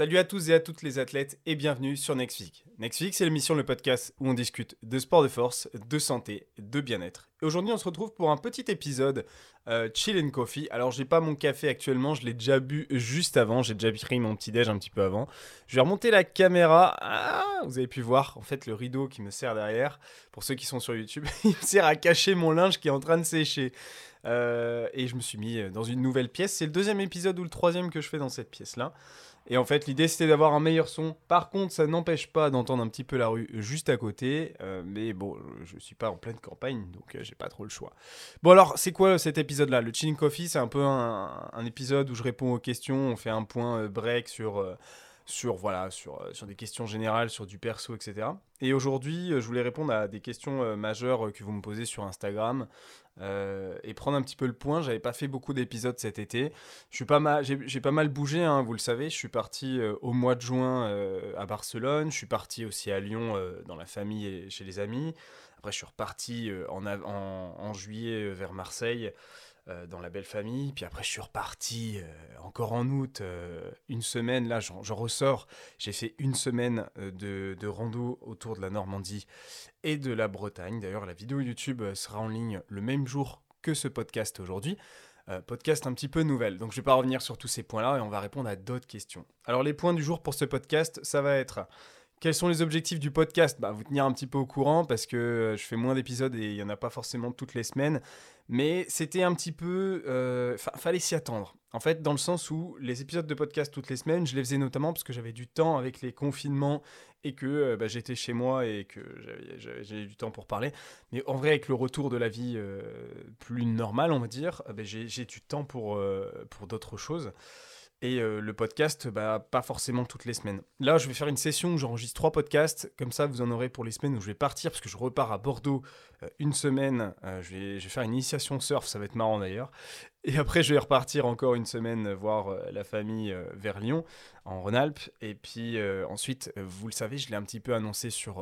Salut à tous et à toutes les athlètes et bienvenue sur Nextfix. Nextfix, c'est l'émission, le podcast où on discute de sport de force, de santé, de bien-être. Et aujourd'hui, on se retrouve pour un petit épisode euh, chill and coffee. Alors, j'ai pas mon café actuellement, je l'ai déjà bu juste avant. J'ai déjà pris mon petit déj un petit peu avant. Je vais remonter la caméra. Ah, vous avez pu voir en fait le rideau qui me sert derrière. Pour ceux qui sont sur YouTube, il me sert à cacher mon linge qui est en train de sécher. Euh, et je me suis mis dans une nouvelle pièce. C'est le deuxième épisode ou le troisième que je fais dans cette pièce-là. Et en fait, l'idée c'était d'avoir un meilleur son. Par contre, ça n'empêche pas d'entendre un petit peu la rue juste à côté. Euh, mais bon, je suis pas en pleine campagne, donc euh, j'ai pas trop le choix. Bon, alors, c'est quoi cet épisode-là? Le Chilling Coffee, c'est un peu un, épisode où je réponds aux questions. On fait un point euh, break sur. Sur, voilà, sur, sur des questions générales, sur du perso, etc. Et aujourd'hui, je voulais répondre à des questions majeures que vous me posez sur Instagram. Euh, et prendre un petit peu le point. J'avais pas fait beaucoup d'épisodes cet été. Je suis pas mal, j'ai pas mal bougé, hein, vous le savez. Je suis parti euh, au mois de juin euh, à Barcelone. Je suis parti aussi à Lyon dans la famille et chez les amis. Après, je suis reparti en, en, en, juillet vers Marseille. Euh, dans la belle famille. Puis après, je suis reparti euh, encore en août, euh, une semaine. Là, j'en ressors. J'ai fait une semaine de, de, rando autour de la Normandie et de la Bretagne. D'ailleurs, la vidéo YouTube sera en ligne le même jour que ce podcast aujourd'hui. podcast un petit peu nouvelle. Donc, je ne vais pas revenir sur tous ces points-là et on va répondre à d'autres questions. Alors, les points du jour pour ce podcast, ça va être quels sont les objectifs du podcast? Bah, Vous tenir un petit peu au courant parce que euh, je fais moins d'épisodes et il n'y en a pas forcément toutes les semaines. Mais c'était un petit peu... Euh, fallait s'y attendre. En fait, dans le sens où les épisodes de podcast toutes les semaines, je les faisais notamment parce que j'avais du temps avec les confinements et que euh, bah, j'étais chez moi et que j'avais du temps pour parler. Mais en vrai, avec le retour de la vie plus normale, on va dire, bah, j'ai du temps pour, pour d'autres choses. Et euh, le podcast, bah, pas forcément toutes les semaines. Là, je vais faire une session où j'enregistre trois podcasts. Comme ça, vous en aurez pour les semaines où je vais partir, parce que je repars à Bordeaux euh, une semaine. Euh, je, vais, je, vais, faire une initiation surf, ça va être marrant d'ailleurs. Et après, je vais repartir encore une semaine voir la famille vers Lyon, en Rhône-Alpes. Et puis ensuite, vous le savez, je l'ai un petit peu annoncé sur...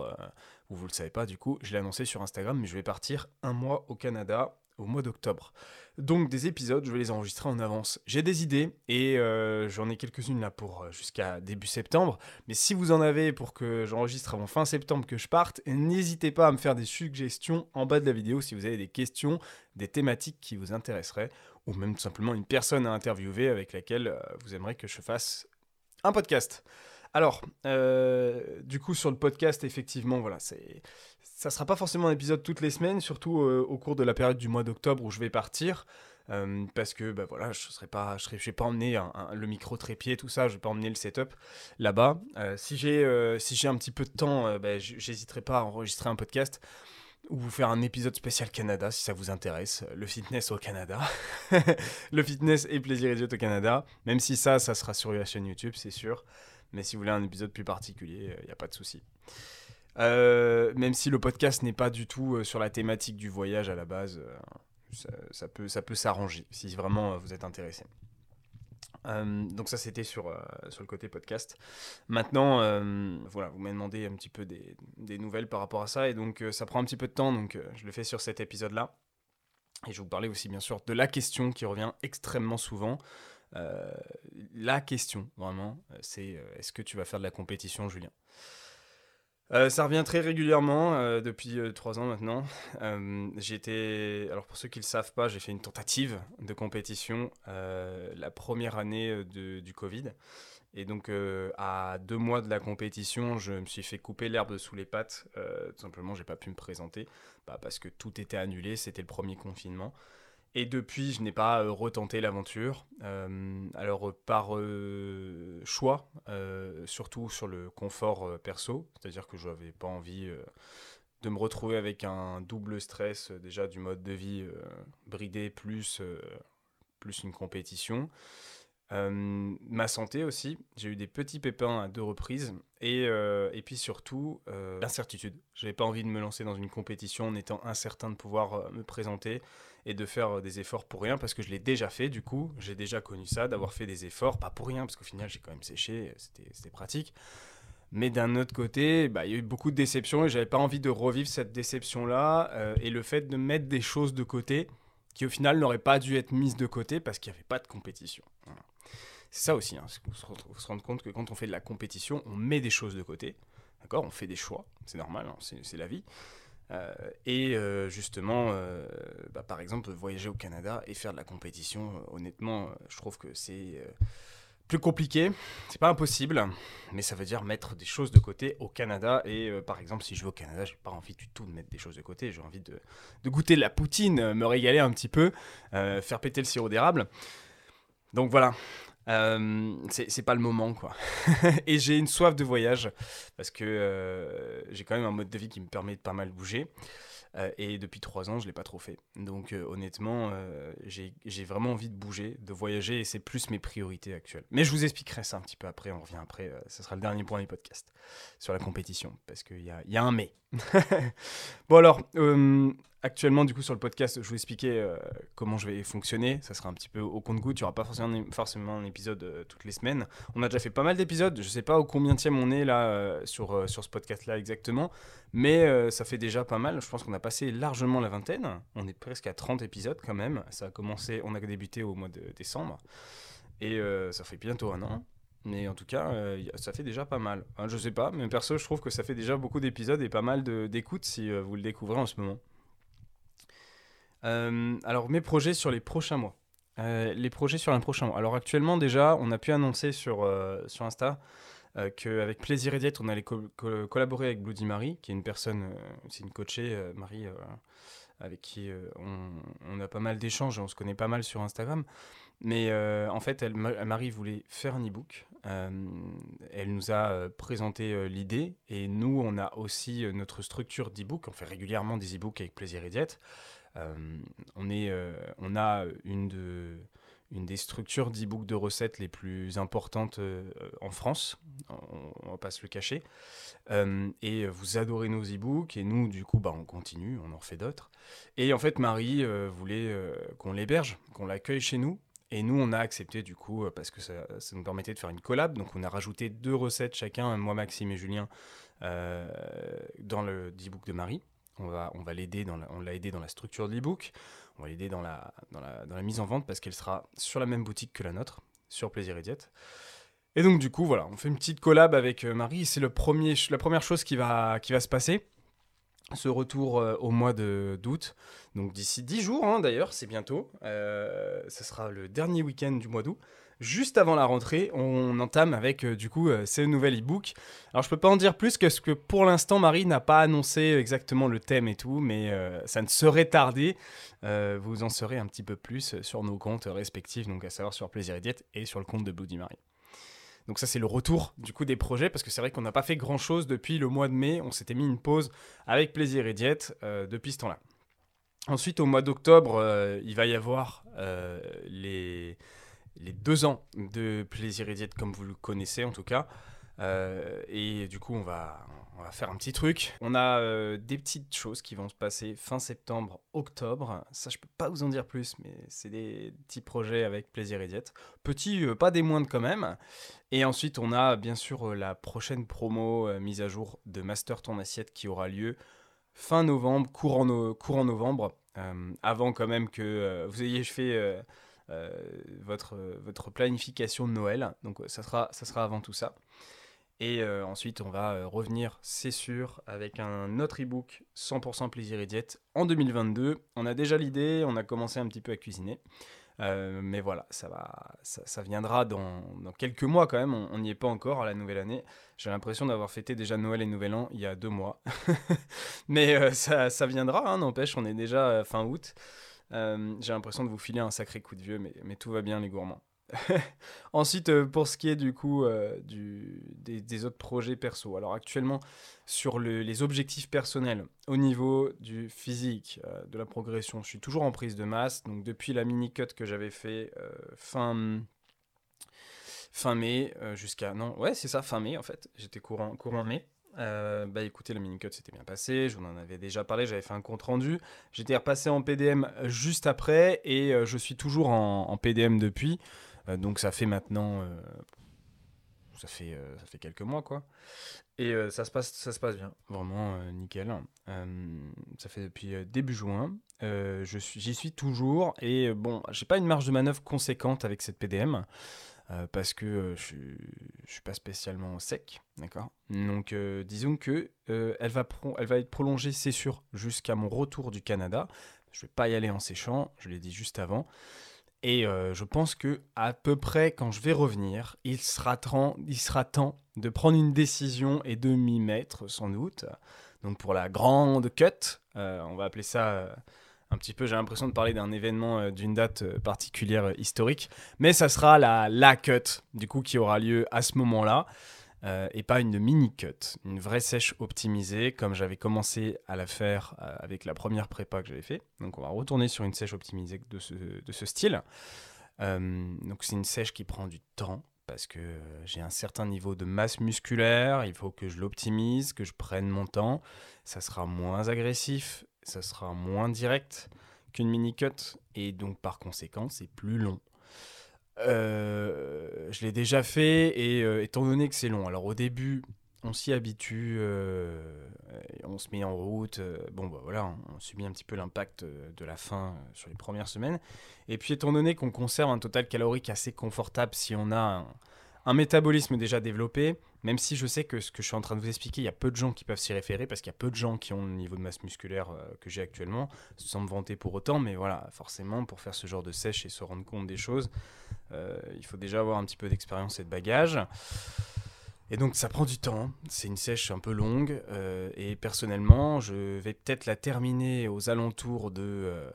ou vous le savez pas, du coup, je l'ai annoncé sur Instagram, mais je vais partir un mois au Canada au mois d'octobre. Donc des épisodes, je vais les enregistrer en avance. J'ai des idées et euh, j'en ai quelques-unes là pour euh, jusqu'à début septembre. Mais si vous en avez pour que j'enregistre avant fin septembre que je parte, n'hésitez pas à me faire des suggestions en bas de la vidéo si vous avez des questions, des thématiques qui vous intéresseraient ou même tout simplement une personne à interviewer avec laquelle euh, vous aimeriez que je fasse un podcast. Alors, du coup, sur le podcast, effectivement, voilà, c'est ça sera pas forcément un épisode toutes les semaines, surtout euh, au cours de la période du mois d'octobre où je vais partir. Euh, parce que bah voilà, je serai pas, je, vais pas emmener le micro trépied, tout ça, je vais pas emmener le setup là-bas. Euh, si j'ai si un petit peu de temps, bah, j'hésiterai pas à enregistrer un podcast ou vous faire un épisode spécial Canada si ça vous intéresse. Le fitness au Canada, le fitness et plaisir idiot au Canada. Même si ça, ça sera sur la chaîne YouTube, c'est sûr. Mais si vous voulez un épisode plus particulier, il n'y a pas de souci. Euh, même si le podcast n'est pas du tout euh, sur la thématique du voyage à la base, euh, ça, peut, ça peut s'arranger si vraiment vous êtes intéressé. donc ça c'était sur, sur le côté podcast. Maintenant, voilà, vous m'avez demandé un petit peu des, des, nouvelles par rapport à ça et donc ça prend un petit peu de temps, donc je le fais sur cet épisode-là. Et je vais vous parler aussi bien sûr de la question qui revient extrêmement souvent. la question, vraiment, c'est est-ce que tu vas faire de la compétition, Julien? Euh, ça revient très régulièrement euh, depuis euh, trois ans maintenant. alors pour ceux qui ne le savent pas, j'ai fait une tentative de compétition la première année du Covid. Et donc à deux mois de la compétition, je me suis fait couper l'herbe sous les pattes. tout simplement, j'ai pas pu me présenter bah, parce que tout était annulé. C'était le premier confinement. Et depuis, je n'ai pas euh, retenté l'aventure. Euh, alors, euh, par choix, surtout sur le confort perso, c'est-à-dire que je n'avais pas envie de me retrouver avec un double stress, déjà du mode de vie bridé, plus, plus une compétition. ma santé aussi, j'ai eu des petits pépins à deux reprises et, et puis surtout l'incertitude. Je n'avais pas envie de me lancer dans une compétition en étant incertain de pouvoir me présenter et de faire euh, des efforts pour rien parce que je l'ai déjà fait du coup, j'ai déjà connu ça, d'avoir fait des efforts, pas pour rien parce qu'au final j'ai quand même séché, c'était pratique. Mais d'un autre côté, bah, il y a eu beaucoup de déceptions et j'avais pas envie de revivre cette déception-là euh, et le fait de mettre des choses de côté qui au final n'auraient pas dû être mises de côté parce qu'il n'y avait pas de compétition. C'est ça aussi, il hein, faut se rendre compte que quand on fait de la compétition, on met des choses de côté, d'accord? On fait des choix, c'est normal, hein, c'est la vie. Euh, et euh, justement, euh, bah, par exemple, voyager au Canada et faire de la compétition, honnêtement, je trouve que c'est plus compliqué. C'est pas impossible, mais ça veut dire mettre des choses de côté au Canada. Et par exemple, si je vais au Canada, j'ai pas envie du tout de mettre des choses de côté. J'ai envie de, de, goûter la poutine, me régaler un petit peu, faire péter le sirop d'érable. Donc voilà, euh, c'est pas le moment, quoi. et j'ai une soif de voyage parce que euh, j'ai quand même un mode de vie qui me permet de pas mal bouger. Euh, et depuis trois ans, je l'ai pas trop fait. Donc honnêtement, j'ai vraiment envie de bouger, de voyager, et c'est plus mes priorités actuelles. Mais je vous expliquerai ça un petit peu après, on revient après, ce sera le dernier point du podcast, sur la compétition, parce qu'il y a, y a, un mais. bon alors, Actuellement, du coup, sur le podcast, je vous expliquer euh, comment je vais fonctionner. Ça sera un petit peu au compte-goutte. Il n'y aura pas forcément, forcément un épisode euh, toutes les semaines. On a déjà fait pas mal d'épisodes. Je ne sais pas au combien on est là euh, sur, sur ce podcast-là exactement. Mais ça fait déjà pas mal. Je pense qu'on a passé largement la vingtaine. On est presque à 30 épisodes quand même. Ça a commencé, on a débuté au mois de décembre. Et ça fait bientôt un an. Mais en tout cas, ça fait déjà pas mal. Je je sais pas, mais perso, je trouve que ça fait déjà beaucoup d'épisodes et pas mal d'écoutes si vous le découvrez en ce moment. Euh, alors, mes projets sur les prochains mois. Euh, les projets sur les prochains mois. Alors, actuellement, déjà, on a pu annoncer sur, euh, sur Insta qu'avec Plaisir et Diète, on allait collaborer avec Bloody Marie, qui est une personne, c'est une coachée, Marie, avec qui on, a pas mal d'échanges, on se connaît pas mal sur Instagram. Mais en fait, Marie voulait faire un e-book. elle nous a présenté l'idée et nous, on a aussi notre structure d'e-book. On fait régulièrement des e-books avec Plaisir et Diète. Euh, on, est, euh, on a une, de, une des structures d'e-book de recettes les plus importantes euh, en France, on, ne va pas se le cacher. et vous adorez nos e-books, et nous, du coup, bah, on continue, on en refait d'autres. Et en fait, Marie voulait qu'on l'héberge, qu'on l'accueille chez nous. Et nous, on a accepté du coup, parce que ça, ça, nous permettait de faire une collab. Donc, on a rajouté deux recettes chacun, moi, Maxime et Julien, dans le e-book de Marie. On va, l'aider dans l'a aidé dans la structure de l'ebook, on va l'aider dans la, dans, la, dans la mise en vente parce qu'elle sera sur la même boutique que la nôtre, sur Plaisir et Diète. Et donc du coup, voilà, on fait une petite collab avec euh, Marie. C'est le premier, la première chose qui va, qui va se passer. Ce retour euh, au mois d'août, donc d'ici 10 jours hein, d'ailleurs, c'est bientôt. Euh, ce sera le dernier week-end du mois d'août juste avant la rentrée, on entame avec euh, du coup euh, ce nouvel e-book. Alors je peux pas en dire plus que ce que pour l'instant Marie n'a pas annoncé exactement le thème et tout, mais euh, ça ne serait tardé. vous en saurez un petit peu plus sur nos comptes respectifs, donc à savoir sur Plaisir et Diète et sur le compte de Bloody Marie. Donc ça c'est le retour du coup des projets parce que c'est vrai qu'on n'a pas fait grand chose depuis le mois de mai. On s'était mis une pause avec Plaisir et Diète depuis ce temps-là. Ensuite au mois d'octobre, il va y avoir les les deux ans de Plaisir et Diète comme vous le connaissez en tout cas. Euh, et du coup, on va, on va faire un petit truc. On a euh, des petites choses qui vont se passer fin septembre, octobre. Ça, je peux pas vous en dire plus, mais c'est des petits projets avec plaisir et diète. Petits, euh, pas des moindres quand même. Et ensuite, on a bien sûr la prochaine promo mise à jour de Master Ton Assiette qui aura lieu fin novembre, courant, courant novembre. avant quand même que vous ayez fait votre, votre planification de Noël. Donc ça sera, ça sera avant tout ça. Et euh, ensuite, on va euh, revenir, c'est sûr, avec un autre e-book 100% plaisir et diète en 2022. On a déjà l'idée, on a commencé un petit peu à cuisiner. mais voilà, ça, va, ça, viendra dans, dans, quelques mois quand même. On n'y est pas encore à la nouvelle année. J'ai l'impression d'avoir fêté déjà Noël et Nouvel An il y a deux mois. mais ça, ça, viendra, hein, n'empêche, on est déjà fin août. Euh, j'ai l'impression de vous filer un sacré coup de vieux, mais, tout va bien les gourmands. Ensuite, euh, pour ce qui est du coup euh, des, autres projets perso, alors actuellement sur les objectifs personnels au niveau du physique, de la progression, je suis toujours en prise de masse. Donc depuis la mini cut que j'avais fait fin fin mai jusqu'à non ouais c'est ça fin mai en fait, j'étais courant courant mai. Euh, bah écoutez, le mini-cut s'était bien passé, je vous en avais déjà parlé, j'avais fait un compte rendu. J'étais repassé en PDM juste après et euh, je suis toujours en, PDM depuis. Euh, donc ça fait maintenant. ça, fait, ça fait quelques mois quoi. Et ça, se passe, ça se passe bien, vraiment nickel. ça fait depuis début juin. J'y suis, suis toujours et bon, j'ai pas une marge de manœuvre conséquente avec cette PDM. Parce que je, ne suis pas spécialement sec, d'accord? Donc disons que elle va elle va être prolongée, c'est sûr, jusqu'à mon retour du Canada. Je vais pas y aller en séchant, je l'ai dit juste avant. Et je pense que à peu près quand je vais revenir, il sera, il sera temps de prendre une décision et de m'y mettre sans doute. Donc pour la grande cut, on va appeler ça un petit peu, j'ai l'impression de parler d'un événement euh, d'une date euh, particulière euh, historique, mais ça sera la, la cut, du coup, qui aura lieu à ce moment-là, et pas une mini-cut, une vraie sèche optimisée, comme j'avais commencé à la faire avec la première prépa que j'avais fait. Donc on va retourner sur une sèche optimisée de ce, de ce style. donc c'est une sèche qui prend du temps, parce que j'ai un certain niveau de masse musculaire, il faut que je l'optimise, que je prenne mon temps, ça sera moins agressif, ça sera moins direct qu'une mini-cut, et donc par conséquent, c'est plus long. Euh, je l'ai déjà fait, et euh, étant donné que c'est long, alors au début, on s'y habitue, euh, on se met en route, bon bah voilà, on subit un petit peu l'impact de la faim sur les premières semaines, et puis étant donné qu'on conserve un total calorique assez confortable si on a un, un métabolisme déjà développé, même si je sais que ce que je suis en train de vous expliquer, il y a peu de gens qui peuvent s'y référer, parce qu'il y a peu de gens qui ont le niveau de masse musculaire euh, que j'ai actuellement, sans me vanter pour autant, mais voilà, forcément, pour faire ce genre de sèche et se rendre compte des choses, euh, il faut déjà avoir un petit peu d'expérience et de bagage. Et donc ça prend du temps, c'est une sèche un peu longue, euh, et personnellement, je vais peut-être la terminer aux alentours de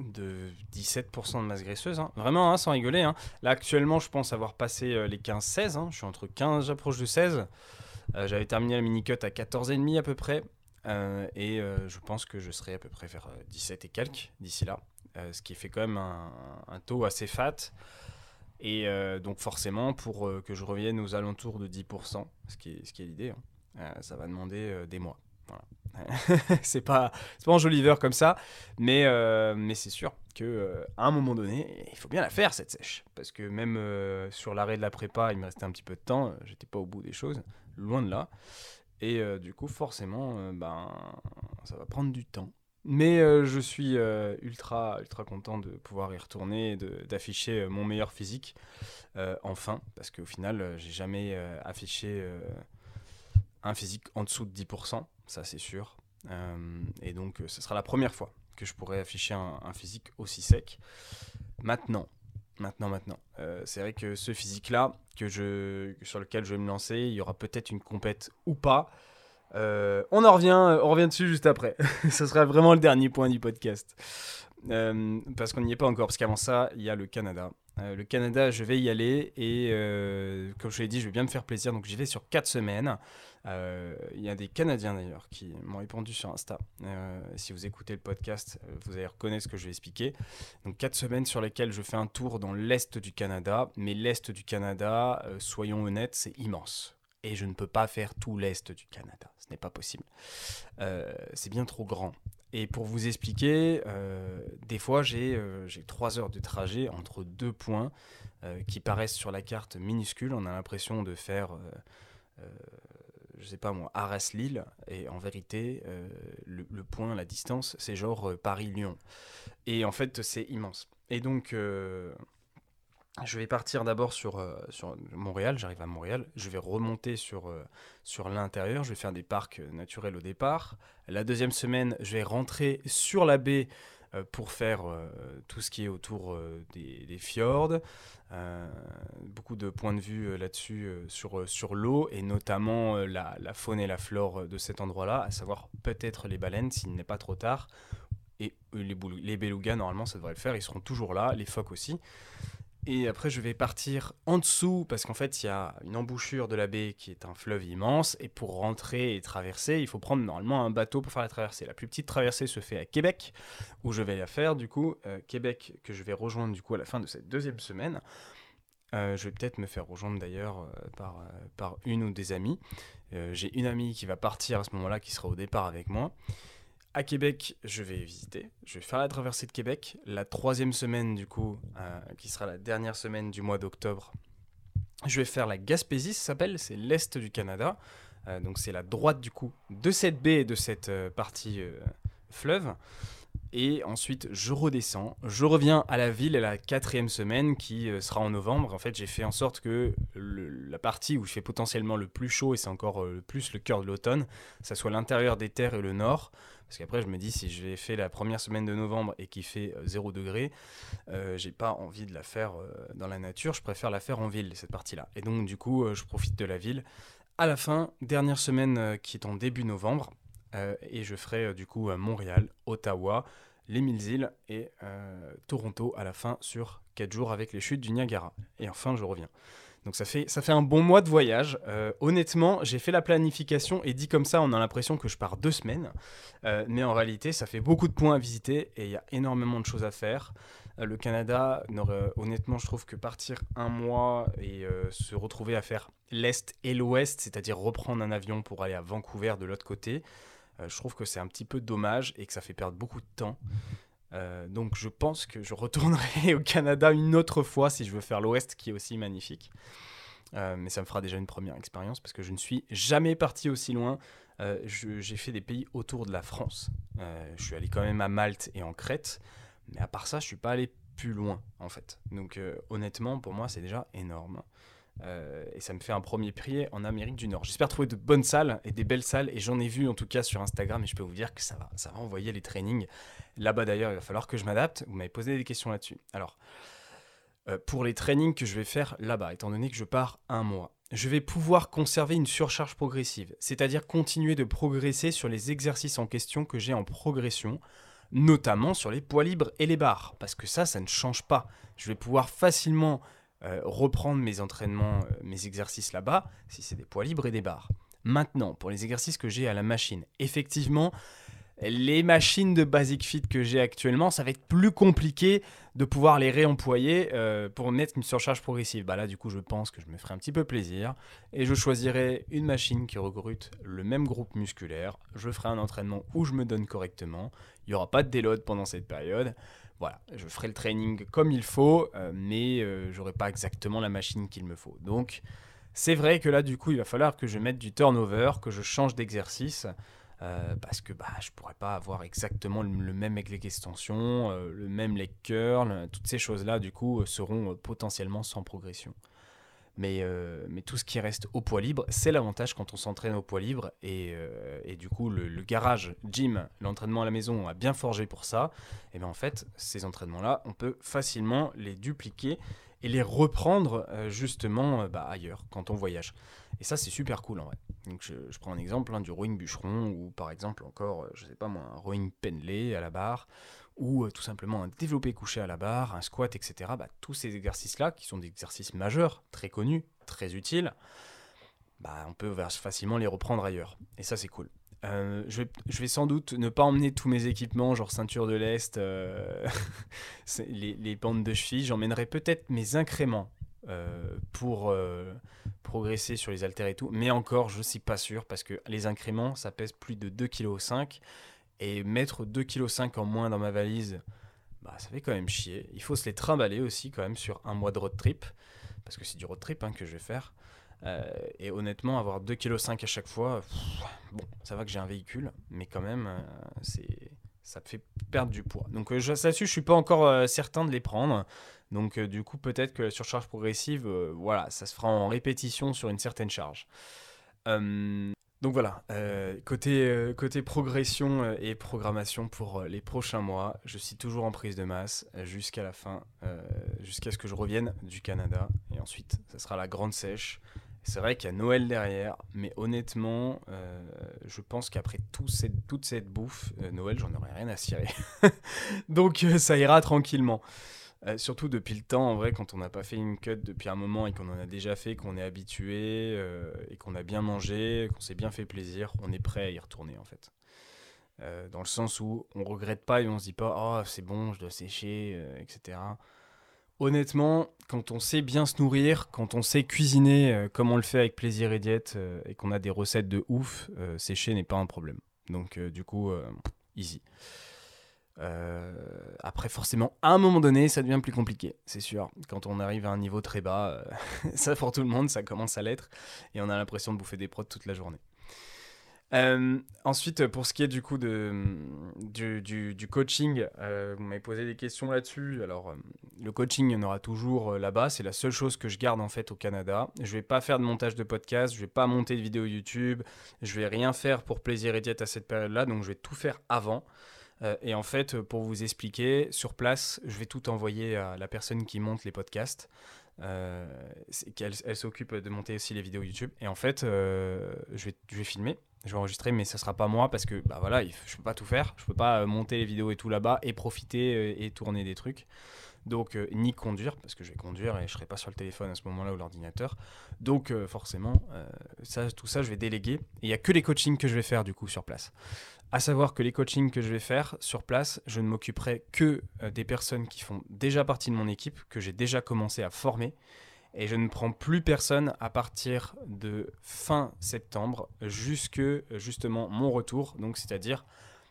de 17% de masse graisseuse. Hein. Vraiment, hein, sans rigoler. Hein. Là, actuellement, je pense avoir passé euh, les 15-16. Je suis entre 15, j'approche de 16. Euh, j'avais terminé la mini-cut à 14,5 à peu près. Euh, et je pense que je serai à peu près vers 17 et quelques d'ici là. ce qui fait quand même un, taux assez fat. Et donc forcément, pour que je revienne aux alentours de 10%, ce qui est, ce qui est l'idée, ça va demander des mois. C'est pas, pas enjoliveur comme ça, mais, euh, mais c'est sûr que euh, un moment donné, il faut bien la faire cette sèche. Parce que même euh, sur l'arrêt de la prépa, il me restait un petit peu de temps, j'étais pas au bout des choses, loin de là. Et du coup, forcément, ben, ça va prendre du temps. Mais je suis ultra, ultra content de pouvoir y retourner et d'afficher mon meilleur physique, enfin, parce qu'au final, j'ai jamais affiché un physique en dessous de 10% ça c'est sûr. Euh, et donc, euh, ce sera la première fois que je pourrai afficher un, physique aussi sec. Maintenant, maintenant, maintenant. Euh, c'est vrai que ce physique-là, que je, sur lequel je vais me lancer, il y aura peut-être une compète ou pas. on en revient, on revient dessus juste après. ce sera vraiment le dernier point du podcast. parce qu'on n'y est pas encore, parce qu'avant ça, il y a le Canada. Le Canada, je vais y aller et comme je l'ai dit, je vais bien me faire plaisir. Donc j'y vais sur 4 semaines. Euh, il y a des Canadiens d'ailleurs qui m'ont répondu sur Insta. Euh, si vous écoutez le podcast, euh, vous allez reconnaître ce que je vais expliquer. Donc quatre semaines sur lesquelles je fais un tour dans l'est du Canada. Mais l'est du Canada, soyons honnêtes, c'est immense. Et je ne peux pas faire tout l'est du Canada. Ce n'est pas possible. c'est bien trop grand. Et pour vous expliquer, des fois j'ai trois heures de trajet entre deux points qui paraissent sur la carte minuscules. On a l'impression de faire je sais pas moi, Arras-Lille, et en vérité, euh, le, point, la distance, c'est genre euh, Paris-Lyon. Et en fait, c'est immense. Et donc, euh, je vais partir d'abord sur, sur Montréal, j'arrive à Montréal, je vais remonter sur, sur l'intérieur, je vais faire des parcs naturels au départ. La deuxième semaine, je vais rentrer sur la baie pour faire tout ce qui est autour des, fjords. Euh, beaucoup de points de vue euh, là-dessus euh, sur, sur l'eau et notamment la, faune et la flore de cet endroit-là, à savoir peut-être les baleines s'il n'est pas trop tard. Et les, les normalement, ça devrait le faire, ils seront toujours là, les phoques aussi. Et après, je vais partir en dessous parce qu'en fait, il y a une embouchure de la baie qui est un fleuve immense. Et pour rentrer et traverser, il faut prendre normalement un bateau pour faire la traversée. La plus petite traversée se fait à Québec, où je vais la faire. Du coup, euh, Québec que je vais rejoindre du coup à la fin de cette deuxième semaine. Euh, je vais peut-être me faire rejoindre d'ailleurs euh, par, par une ou des amis. J'ai une amie qui va partir à ce moment-là, qui sera au départ avec moi. À Québec, je vais visiter. Je vais faire la traversée de Québec. La troisième semaine, du coup, euh, qui sera la dernière semaine du mois d'octobre, je vais faire la Gaspésie, ça s'appelle. C'est l'est du Canada. Euh, donc c'est la droite, du coup, de cette baie et de cette euh, partie fleuve. et ensuite je redescends. Je reviens à la ville la quatrième semaine qui sera en novembre. En fait, j'ai fait en sorte que la partie où je fais potentiellement le plus chaud, et c'est encore euh, plus le cœur de l'automne, ça soit l'intérieur des terres et le nord. Parce qu'après, je me dis, si j'ai fait la première semaine de novembre et qu'il fait 0 degré, j'ai pas envie de la faire dans la nature, je préfère la faire en ville, cette partie-là. Et donc, du coup, je profite de la ville. À la fin, dernière semaine qui est en début novembre, euh, et je ferai euh, du coup Montréal, Ottawa, les Mille-Îles et euh, Toronto à la fin sur 4 jours avec les chutes du Niagara. Et enfin, je reviens. Donc ça fait, un bon mois de voyage. honnêtement, j'ai fait la planification et dit comme ça, on a l'impression que je pars deux semaines. mais en réalité, ça fait beaucoup de points à visiter et il y a énormément de choses à faire. le Canada, honnêtement, je trouve que partir un mois et se retrouver à faire l'Est et l'Ouest, c'est-à-dire reprendre un avion pour aller à Vancouver de l'autre côté, euh, je trouve que c'est un petit peu dommage et que ça fait perdre beaucoup de temps. Euh, donc je pense que je retournerai au Canada une autre fois si je veux faire l'Ouest qui est aussi magnifique. Euh, mais ça me fera déjà une première expérience parce que je ne suis jamais parti aussi loin. j'ai fait des pays autour de la France. je suis allé quand même à Malte et en Crète. Mais à part ça, je suis pas allé plus loin en fait. Donc honnêtement, pour moi, c'est déjà énorme. Euh, et ça me fait un premier prix en Amérique du Nord. J'espère trouver de bonnes salles et des belles salles. Et j'en ai vu en tout cas sur Instagram. Et je peux vous dire que ça va, ça va envoyer les trainings. Là-bas d'ailleurs, il va falloir que je m'adapte. Vous m'avez posé des questions là-dessus. Alors, euh, pour les trainings que je vais faire là-bas, étant donné que je pars un mois, je vais pouvoir conserver une surcharge progressive. C'est-à-dire continuer de progresser sur les exercices en question que j'ai en progression notamment sur les poids libres et les barres, parce que ça, ça ne change pas. Je vais pouvoir facilement euh, reprendre mes entraînements, euh, mes exercices là-bas, si c'est des poids libres et des barres. Maintenant, pour les exercices que j'ai à la machine, effectivement, les machines de Basic Fit que j'ai actuellement, ça va être plus compliqué de pouvoir les réemployer euh, pour mettre une surcharge progressive. Bah là, du coup, je pense que je me ferai un petit peu plaisir et je choisirai une machine qui recrute le même groupe musculaire. Je ferai un entraînement où je me donne correctement. Il n'y aura pas de déload pendant cette période. Voilà, je ferai le training comme il faut, euh, mais euh, j'aurai pas exactement la machine qu'il me faut. Donc, c'est vrai que là, du coup, il va falloir que je mette du turnover, que je change d'exercice, euh, parce que bah, je pourrais pas avoir exactement le, même leg extension, le même leg curl, toutes ces choses-là, du coup, seront potentiellement sans progression. Euh, mais, tout ce qui reste au poids libre, c'est l'avantage quand on s'entraîne au poids libre. Et, euh, du coup, le, garage, gym, l'entraînement à la maison a bien forgé pour ça. Et bien en fait, ces entraînements-là, on peut facilement les dupliquer et les reprendre euh, justement bah, ailleurs quand on voyage. Et ça, c'est super cool en vrai. Donc je, prends un exemple hein, du rowing bûcheron ou par exemple encore, je sais pas moi, un rowing penlé à la barre ou euh, tout simplement un développé couché à la barre, un squat, etc. Bah, tous ces exercices-là, qui sont des exercices majeurs, très connus, très utiles, bah, on peut facilement les reprendre ailleurs. Et ça, c'est cool. Euh, je, vais, vais, sans doute ne pas emmener tous mes équipements, genre ceinture de l'Est, euh, les, les, bandes de cheville. J'emmènerai peut-être mes incréments pour progresser sur les haltères et tout. Mais encore, je ne suis pas sûr parce que les incréments, ça pèse plus de 2,5 kg. Et mettre 2,5 kg en moins dans ma valise, bah, ça fait quand même chier. Il faut se les trimballer aussi quand même sur un mois de road trip, parce que c'est du road trip hein, que je vais faire. Euh, et honnêtement, avoir 2,5 kg à chaque fois, bon, ça va que j'ai un véhicule, mais quand même, euh, c'est ça fait perdre du poids. Donc euh, là-dessus, je suis pas encore certain de les prendre. Donc du coup, peut-être que la surcharge progressive, voilà, ça se fera en répétition sur une certaine charge. Donc voilà, euh, côté, euh, côté progression euh, et programmation pour les prochains mois, je suis toujours en prise de masse jusqu'à la fin, jusqu'à ce que je revienne du Canada. Et ensuite, ça sera la grande sèche. C'est vrai qu'il y a Noël derrière, mais honnêtement, je pense qu'après toute cette bouffe, Noël, j'en aurai rien à cirer. Donc ça ira tranquillement. Euh, surtout depuis le temps, en vrai, quand on n'a pas fait une cut depuis un moment et qu'on en a déjà fait, qu'on est habitué euh, et qu'on a bien mangé, qu'on s'est bien fait plaisir, on est prêt à y retourner en fait. Euh, dans le sens où on regrette pas et on se dit pas oh c'est bon, je dois sécher, etc. Honnêtement, quand on sait bien se nourrir, quand on sait cuisiner comme on le fait avec plaisir et diète et qu'on a des recettes de ouf, sécher n'est pas un problème. Donc du coup, easy. Euh, après, forcément, à un moment donné, ça devient plus compliqué, c'est sûr. Quand on arrive à un niveau très bas, euh, ça pour tout le monde, ça commence à l'être, et on a l'impression de bouffer des prods toute la journée. Euh, ensuite, pour ce qui est du coup de, du, coaching, vous m'avez posé des questions là-dessus. Alors, le coaching, il y en aura toujours là-bas. C'est la seule chose que je garde en fait au Canada. Je vais pas faire de montage de podcast, je vais pas monter de vidéos YouTube, je vais rien faire pour plaisir et diète à cette période-là. Donc, je vais tout faire avant. Et en fait, pour vous expliquer, sur place, je vais tout envoyer à la personne qui monte les podcasts. qu'elle elle, s'occupe de monter aussi les vidéos YouTube. Et en fait, je, vais, filmer je vais enregistrer, mais ça sera pas moi parce que bah voilà, je peux pas tout faire. Je peux pas euh, monter les vidéos et tout là-bas et profiter euh, et tourner des trucs. Donc, euh, ni conduire, parce que je vais conduire et je serai pas sur le téléphone à ce moment-là ou l'ordinateur. Donc, forcément, ça, tout ça, je vais déléguer. Il n'y a que les coachings que je vais faire du coup sur place. À savoir que les coachings que je vais faire sur place, je ne m'occuperai que des personnes qui font déjà partie de mon équipe, que j'ai déjà commencé à former et je ne prends plus personne à partir de fin septembre jusque justement mon retour, donc c'est-à-dire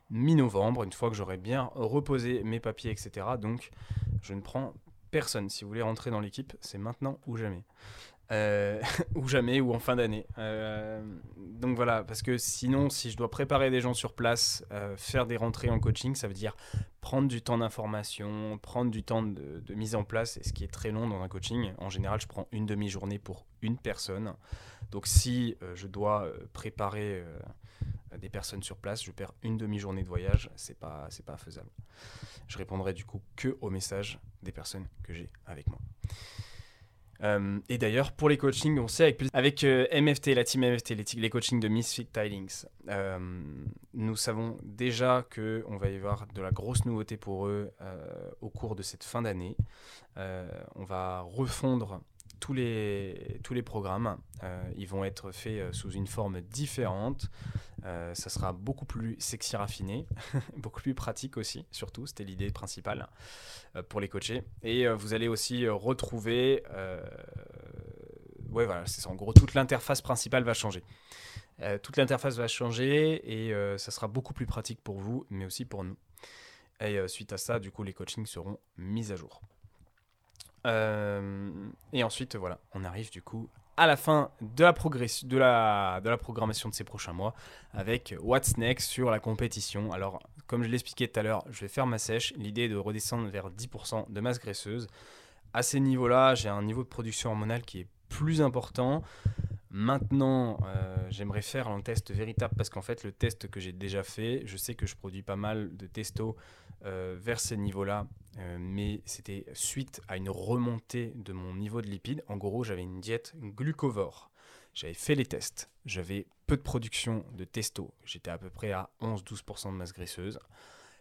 mi-novembre, une fois que j'aurai bien reposé mes papiers, etc. Donc je ne prends personne. Si vous voulez rentrer dans l'équipe, c'est maintenant ou jamais. Euh, ou jamais, ou en fin d'année. Euh, donc voilà, parce que sinon, si je dois préparer des gens sur place, euh, faire des rentrées en coaching, ça veut dire prendre du temps d'information, prendre du temps de, mise en place, et ce qui est très long dans un coaching. En général, je prends une demi-journée pour une personne. Donc si je dois préparer des personnes sur place, je perds une demi-journée de voyage, c'est pas, c'est pas faisable. Je répondrai du coup que aux messages des personnes que j'ai avec moi. Euh, et d'ailleurs, pour les coachings, on sait avec, euh, MFT, la team MFT, les, coachings de Misfit Tidings, euh, nous savons déjà qu'on va y avoir de la grosse nouveauté pour eux au cours de cette fin d'année. on va refondre tous les, programmes. ils vont être faits sous une forme différente. ça sera beaucoup plus sexy raffiné, beaucoup plus pratique aussi, surtout. C'était l'idée principale pour les coacher. Et vous allez aussi retrouver. ouais, voilà, c'est En gros, toute l'interface principale va changer. toute l'interface va changer et ça sera beaucoup plus pratique pour vous, mais aussi pour nous. Et suite à ça, du coup, les coachings seront mis à jour. Euh, et ensuite, voilà, on arrive du coup à la fin de la, de la, de la programmation de ces prochains mois avec What's Next sur la compétition. Alors, comme je l'expliquais tout à l'heure, je vais faire ma sèche. L'idée est de redescendre vers 10% de masse graisseuse. À ces niveaux-là, j'ai un niveau de production hormonale qui est plus important. Maintenant, euh, j'aimerais faire un test véritable parce qu'en fait, le test que j'ai déjà fait, je sais que je produis pas mal de testo euh, vers ces niveaux-là, euh, mais c'était suite à une remontée de mon niveau de lipides. En gros, j'avais une diète glucovore. J'avais fait les tests, j'avais peu de production de testo. J'étais à peu près à 11-12% de masse graisseuse.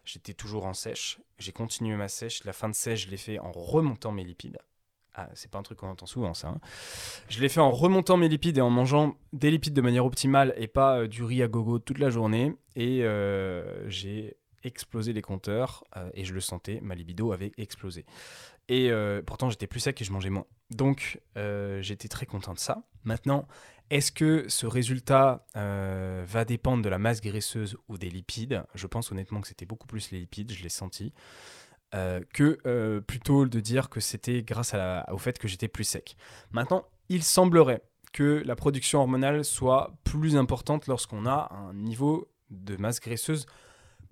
J'étais toujours en sèche. J'ai continué ma sèche. La fin de sèche, je l'ai fait en remontant mes lipides. Ah, c'est pas un truc qu'on entend souvent ça. Hein. Je l'ai fait en remontant mes lipides et en mangeant des lipides de manière optimale et pas euh, du riz à gogo toute la journée. Et euh, j'ai explosé les compteurs euh, et je le sentais, ma libido avait explosé. Et pourtant j'étais plus sec et je mangeais moins. Donc j'étais très content de ça. Maintenant, est-ce que ce résultat va dépendre de la masse graisseuse ou des lipides? Je pense honnêtement que c'était beaucoup plus les lipides, je l'ai senti. Euh, que euh, plutôt de dire que c'était grâce au fait que j'étais plus sec. Maintenant, il semblerait que la production hormonale soit plus importante lorsqu'on a un niveau de masse graisseuse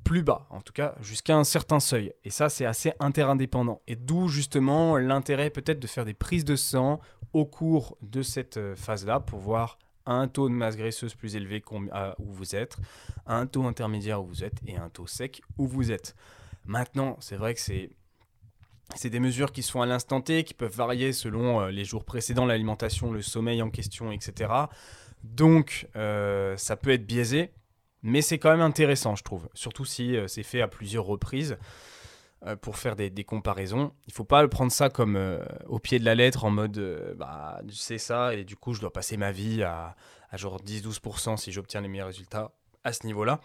plus bas, en tout cas jusqu'à un certain seuil. Et ça, c'est assez interindépendant. Et d'où justement l'intérêt peut-être de faire des prises de sang au cours de cette euh, phase-là pour voir un taux de masse graisseuse plus élevé où vous êtes, un taux intermédiaire où vous êtes et un taux sec où vous êtes. Maintenant, c'est vrai que c'est c'est des mesures qui sont à l'instant T, qui peuvent varier selon euh, les jours précédents, l'alimentation, le sommeil en question, etc. Donc, euh, ça peut être biaisé, mais c'est quand même intéressant, je trouve. Surtout si euh, c'est fait à plusieurs reprises pour faire des, comparaisons. Il ne faut pas prendre ça comme au pied de la lettre, en mode, bah, c'est ça, et du coup, je dois passer ma vie à, à genre 10-12% si j'obtiens les meilleurs résultats à ce niveau-là.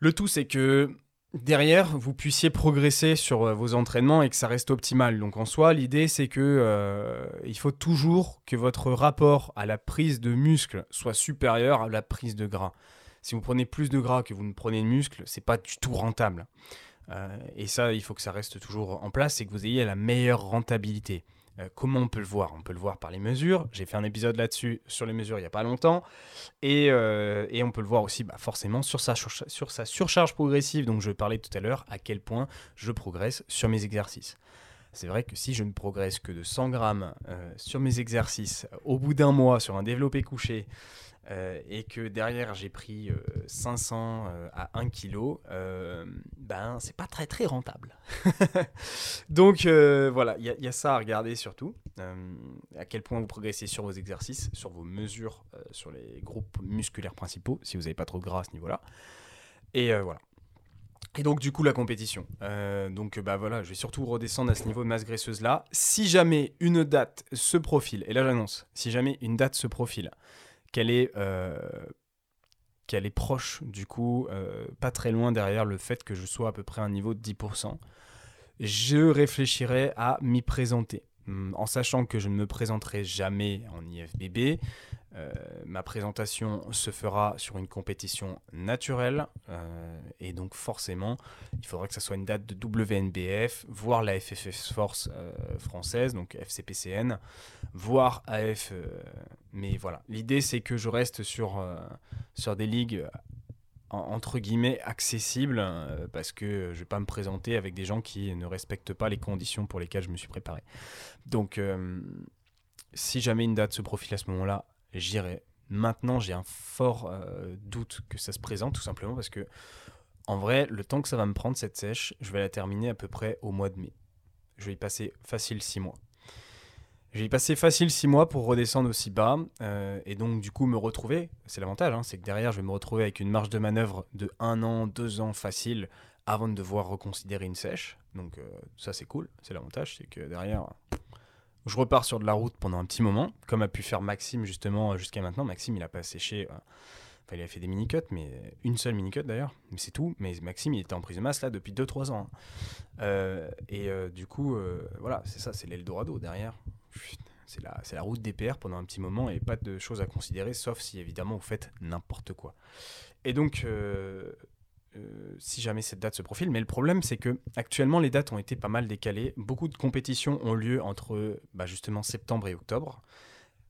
Le tout, c'est que derrière, vous puissiez progresser sur euh, vos entraînements et que ça reste optimal. Donc en soi, l'idée c'est que euh, il faut toujours que votre rapport à la prise de muscle soit supérieur à la prise de gras. Si vous prenez plus de gras que vous ne prenez de muscle, c'est pas du tout rentable. Euh, et ça, il faut que ça reste toujours en place et que vous ayez la meilleure rentabilité. Euh, comment on peut le voir? On peut le voir par les mesures. J'ai fait un épisode là-dessus sur les mesures il n'y a pas longtemps. Et, euh, on peut le voir aussi bah, forcément sur sa, sur sa surcharge progressive. Donc je parlais tout à l'heure à quel point je progresse sur mes exercices. C'est vrai que si je ne progresse que de 100 grammes euh, sur mes exercices au bout d'un mois sur un développé couché euh, et que derrière j'ai pris 500 euh, à 1 kg, ben c'est pas très très rentable. Donc voilà, il y, a ça à regarder surtout. à quel point vous progressez sur vos exercices, sur vos mesures, sur les groupes musculaires principaux, si vous n'avez pas trop de gras à ce niveau-là. Et voilà. Et donc du coup la compétition. Euh, donc bah voilà, je vais surtout redescendre à ce niveau de masse graisseuse là. Si jamais une date se profile, et là j'annonce, si jamais une date se profile, qu'elle est, euh, qu'elle est proche du coup, euh, pas très loin derrière le fait que je sois à peu près à un niveau de 10%, je réfléchirai à m'y présenter. Hum, en sachant que je ne me présenterai jamais en IFBB, euh, ma présentation se fera sur une compétition naturelle euh, et donc forcément il faudra que ça soit une date de WNBF, voire la FFF Force euh, française, donc FCPCN, voire AF. mais voilà, l'idée c'est que je reste sur, sur des ligues entre guillemets accessibles parce que je vais pas me présenter avec des gens qui ne respectent pas les conditions pour lesquelles je me suis préparé. Donc si jamais une date se profile à ce moment-là, j'irai. Maintenant, j'ai un fort euh, doute que ça se présente, tout simplement parce que, en vrai, le temps que ça va me prendre cette sèche, je vais la terminer à peu près au mois de mai. Je vais y passer facile six mois. Je vais y passer facile six mois pour redescendre aussi bas euh, et donc du coup me retrouver. C'est l'avantage, hein, c'est que derrière je vais me retrouver avec une marge de manœuvre de un an, deux ans facile avant de devoir reconsidérer une sèche. Donc euh, ça c'est cool, c'est l'avantage, c'est que derrière je repars sur de la route pendant un petit moment, comme a pu faire Maxime justement jusqu'à maintenant. Maxime, il a pas séché. Euh, enfin, il a fait des mini-cuts, mais une seule mini-cut d'ailleurs, mais c'est tout. Mais Maxime, il était en prise de masse là depuis 2-3 ans. Hein. Euh, et euh, du coup, voilà, c'est ça, c'est l'Eldorado derrière. C'est la, la route des PR pendant un petit moment et pas de choses à considérer, sauf si évidemment vous faites n'importe quoi. Et donc, euh, si jamais cette date se profile. Mais le problème, c'est que actuellement, les dates ont été pas mal décalées. Beaucoup de compétitions ont lieu entre bah, justement septembre et octobre,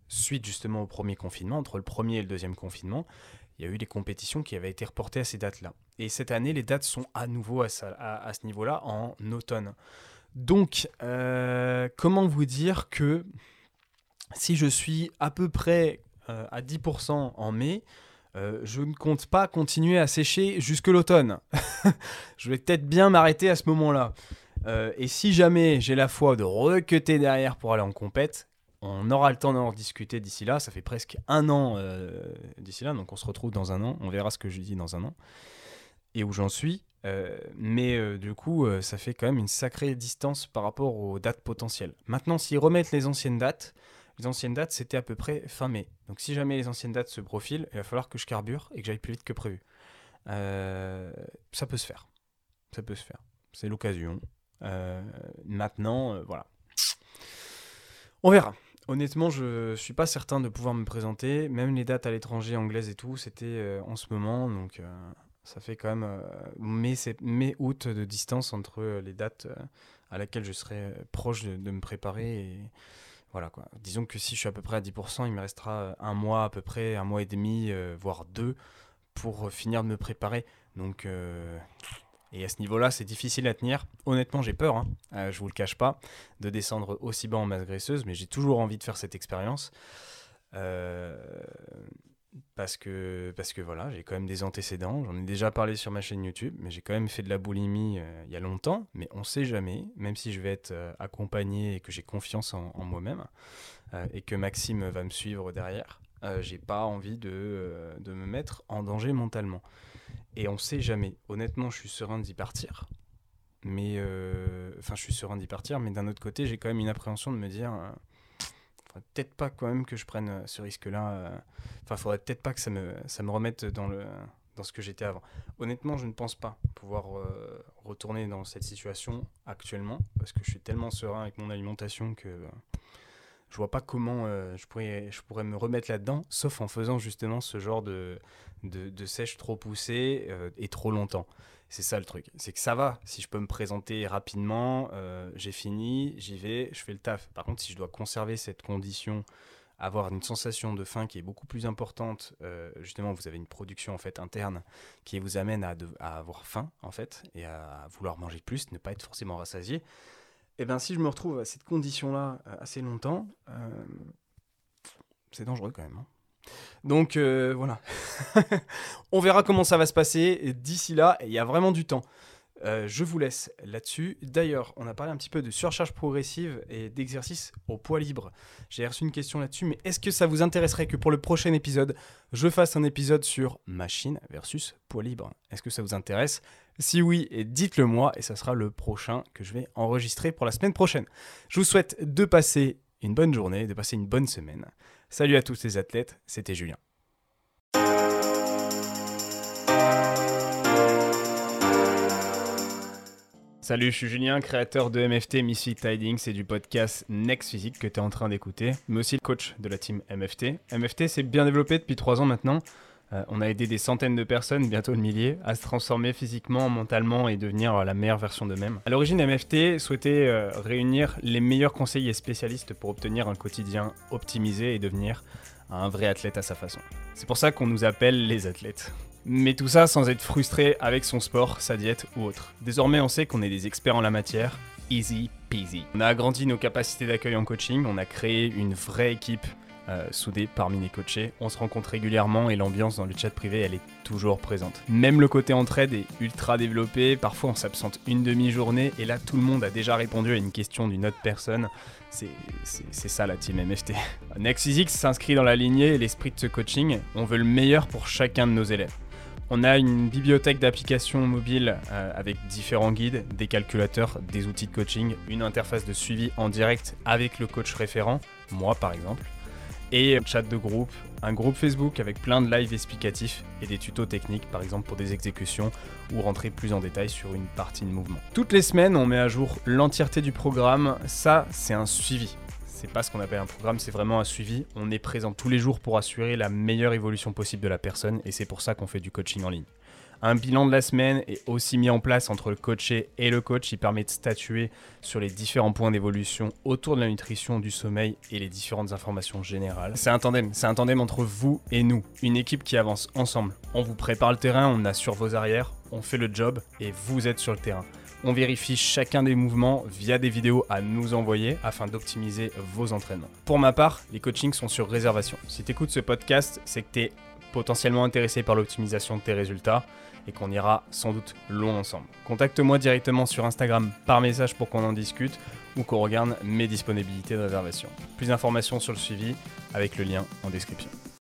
suite justement au premier confinement, entre le premier et le deuxième confinement. Il y a eu des compétitions qui avaient été reportées à ces dates-là. Et cette année, les dates sont à nouveau à, ce niveau-là en automne. Donc, euh, comment vous dire que si je suis à peu près euh, à 10% en mai, euh, je ne compte pas continuer à sécher jusque l'automne. je vais peut-être bien m'arrêter à ce moment-là. Euh, et si jamais j'ai la foi de recuter derrière pour aller en compète, on aura le temps d'en discuter d'ici là. Ça fait presque un an euh, d'ici là, donc on se retrouve dans un an. On verra ce que je dis dans un an et où j'en suis. mais du coup, ça fait quand même une sacrée distance par rapport aux dates potentielles. Maintenant, s'ils remettent les anciennes dates, les anciennes dates, c'était à peu près fin mai. Donc si jamais les anciennes dates se profilent, il va falloir que je carbure et que j'aille plus vite que prévu. Euh, ça peut se faire. Ça peut se faire. C'est l'occasion. Euh, maintenant, euh, voilà. On verra. Honnêtement, je ne suis pas certain de pouvoir me présenter. Même les dates à l'étranger, anglaises et tout, c'était en ce moment. Donc ça fait quand même mai, août de distance entre les dates à laquelle je serai proche de, de me préparer et voilà quoi. Disons que si je suis à peu près à 10%, il me restera euh, un mois à peu près, un mois et demi, euh, voire deux, pour euh, finir de me préparer. Donc, et à ce niveau-là, c'est difficile à tenir. Honnêtement, j'ai peur, hein, je vous le cache pas, de descendre aussi bas en masse graisseuse, mais j'ai toujours envie de faire cette expérience. Euh, parce que, parce que voilà, j'ai quand même des antécédents. J'en ai déjà parlé sur ma chaîne YouTube, mais j'ai quand même fait de la boulimie euh, il y a longtemps. Mais on sait jamais, même si je vais être euh, accompagné et que j'ai confiance en, moi-même euh, et que Maxime va me suivre derrière, j'ai pas envie de, me mettre en danger mentalement. Et on sait jamais. Honnêtement, je suis serein d'y partir. Mais enfin, je suis serein d'y partir, mais d'un autre côté, j'ai quand même une appréhension de me dire peut-être pas quand même que je prenne euh, ce risque-là. Euh. Enfin, faudrait peut-être pas que ça me, ça me remette dans, le, dans ce que j'étais avant. Honnêtement, je ne pense pas pouvoir euh, retourner dans cette situation actuellement, parce que je suis tellement serein avec mon alimentation que je vois pas comment je, pourrais, je pourrais me remettre là-dedans, sauf en faisant justement ce genre de, de, sèche trop poussée et trop longtemps. C'est ça le truc. C'est que ça va. Si je peux me présenter rapidement, j'ai fini, j'y vais, je fais le taf. Par contre, si je dois conserver cette condition avoir une sensation de faim qui est beaucoup plus importante. Euh, justement, vous avez une production en fait interne qui vous amène à, avoir faim en fait et à vouloir manger plus, ne pas être forcément rassasié. Et eh bien, si je me retrouve à cette condition-là euh, assez longtemps, euh, c'est dangereux quand même. Hein. Donc voilà, on verra comment ça va se passer d'ici là. Il y a vraiment du temps. Euh, je vous laisse là-dessus. D'ailleurs, on a parlé un petit peu de surcharge progressive et d'exercice au poids libre. J'ai reçu une question là-dessus, mais est-ce que ça vous intéresserait que pour le prochain épisode, je fasse un épisode sur machine versus poids libre? Est-ce que ça vous intéresse? Si oui, dites-le moi et ça sera le prochain que je vais enregistrer pour la semaine prochaine. Je vous souhaite de passer une bonne journée, de passer une bonne semaine. Salut à tous les athlètes, c'était Julien. Salut, je suis Julien, créateur de MFT Misfit Tidings et du podcast Next Physique que tu es en train d'écouter, mais aussi coach de la team MFT. MFT s'est bien développé depuis trois ans maintenant. Euh, on a aidé des centaines de personnes, bientôt de milliers, à se transformer physiquement, mentalement et devenir la meilleure version d'eux-mêmes. À l'origine, MFT souhaitait euh, réunir les meilleurs conseillers spécialistes pour obtenir un quotidien optimisé et devenir un vrai athlète à sa façon. C'est pour ça qu'on nous appelle les athlètes. Mais tout ça sans être frustré avec son sport, sa diète ou autre. Désormais, on sait qu'on est des experts en la matière. Easy peasy. On a agrandi nos capacités d'accueil en coaching, on a créé une vraie équipe euh, soudée parmi les coachés. On se rencontre régulièrement et l'ambiance dans le chat privé, elle est toujours présente. Même le côté entraide est ultra développé. Parfois, on s'absente une demi-journée et là, tout le monde a déjà répondu à une question d'une autre personne. C'est ça la team MFT. Next Physics s'inscrit dans la lignée et l'esprit de ce coaching. On veut le meilleur pour chacun de nos élèves. On a une bibliothèque d'applications mobiles euh, avec différents guides, des calculateurs, des outils de coaching, une interface de suivi en direct avec le coach référent, moi par exemple, et chat de groupe, un groupe Facebook avec plein de lives explicatifs et des tutos techniques par exemple pour des exécutions ou rentrer plus en détail sur une partie de mouvement. Toutes les semaines, on met à jour l'entièreté du programme, ça c'est un suivi c'est pas ce qu'on appelle un programme, c'est vraiment un suivi. On est présent tous les jours pour assurer la meilleure évolution possible de la personne et c'est pour ça qu'on fait du coaching en ligne. Un bilan de la semaine est aussi mis en place entre le coaché et le coach. Il permet de statuer sur les différents points d'évolution autour de la nutrition, du sommeil et les différentes informations générales. C'est un tandem, c'est un tandem entre vous et nous. Une équipe qui avance ensemble. On vous prépare le terrain, on assure vos arrières, on fait le job et vous êtes sur le terrain. On vérifie chacun des mouvements via des vidéos à nous envoyer afin d'optimiser vos entraînements. Pour ma part, les coachings sont sur réservation. Si tu écoutes ce podcast, c'est que tu es potentiellement intéressé par l'optimisation de tes résultats et qu'on ira sans doute loin ensemble. Contacte-moi directement sur Instagram par message pour qu'on en discute ou qu'on regarde mes disponibilités de réservation. Plus d'informations sur le suivi avec le lien en description.